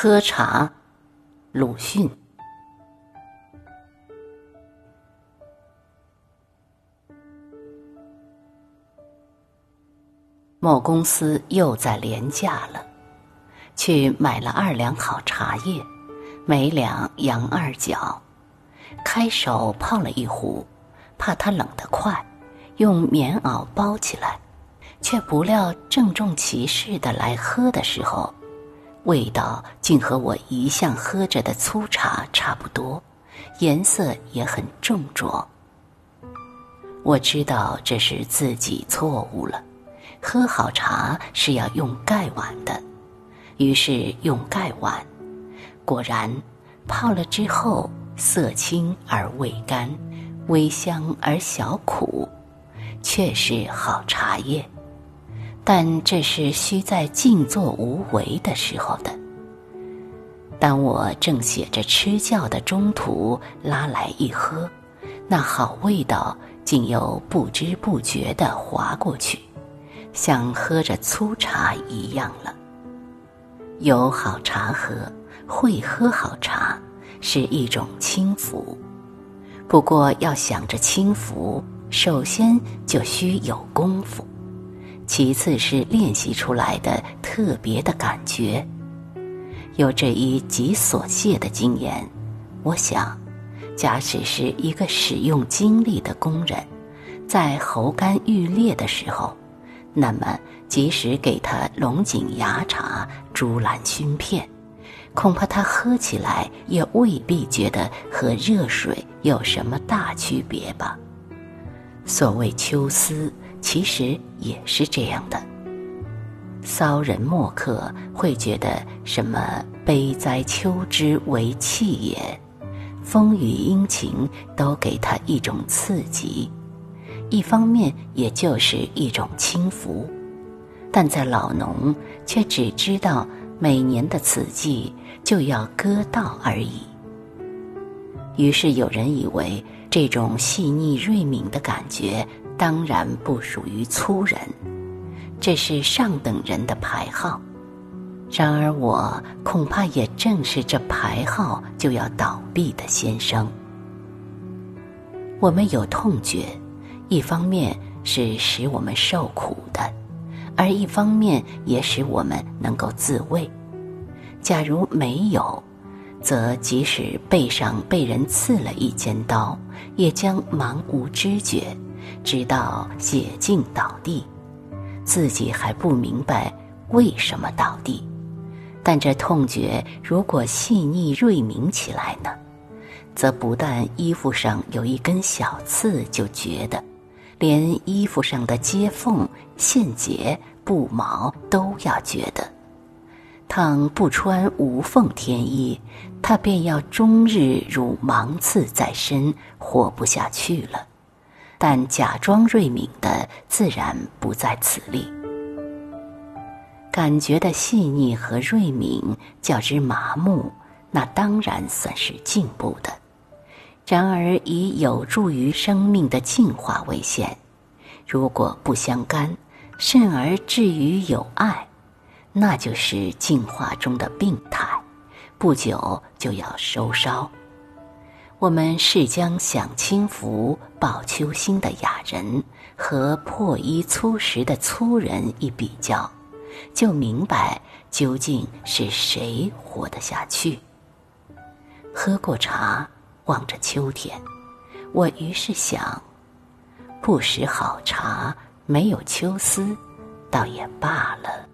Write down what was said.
喝茶，鲁迅。某公司又在廉价了，去买了二两好茶叶，每两洋二角，开手泡了一壶，怕它冷得快，用棉袄包起来，却不料郑重其事的来喝的时候。味道竟和我一向喝着的粗茶差不多，颜色也很重浊。我知道这是自己错误了，喝好茶是要用盖碗的，于是用盖碗。果然，泡了之后色清而味甘，微香而小苦，确是好茶叶。但这是需在静坐无为的时候的。当我正写着吃教的中途，拉来一喝，那好味道竟又不知不觉地滑过去，像喝着粗茶一样了。有好茶喝，会喝好茶，是一种轻浮。不过要想着轻浮，首先就需有功夫。其次是练习出来的特别的感觉，有这一极所谢的经验，我想，假使是一个使用精力的工人，在喉干欲裂的时候，那么即使给他龙井芽茶、竹篮熏片，恐怕他喝起来也未必觉得和热水有什么大区别吧。所谓秋思。其实也是这样的。骚人墨客会觉得什么悲哉秋之为气也，风雨阴晴都给他一种刺激，一方面也就是一种轻浮，但在老农却只知道每年的此季就要割稻而已。于是有人以为这种细腻锐敏的感觉。当然不属于粗人，这是上等人的牌号。然而我恐怕也正是这牌号就要倒闭的先生。我们有痛觉，一方面是使我们受苦的，而一方面也使我们能够自卫。假如没有，则即使背上被人刺了一尖刀，也将茫无知觉。直到血尽倒地，自己还不明白为什么倒地。但这痛觉如果细腻锐敏起来呢，则不但衣服上有一根小刺就觉得，连衣服上的接缝、线结、布毛都要觉得。倘不穿无缝天衣，他便要终日如芒刺在身，活不下去了。但假装锐敏的自然不在此例。感觉的细腻和锐敏较之麻木，那当然算是进步的。然而以有助于生命的进化为限，如果不相干，甚而至于有爱，那就是进化中的病态，不久就要收梢。我们是将享清福、抱秋心的雅人和破衣粗食的粗人一比较，就明白究竟是谁活得下去。喝过茶，望着秋天，我于是想：不识好茶，没有秋思，倒也罢了。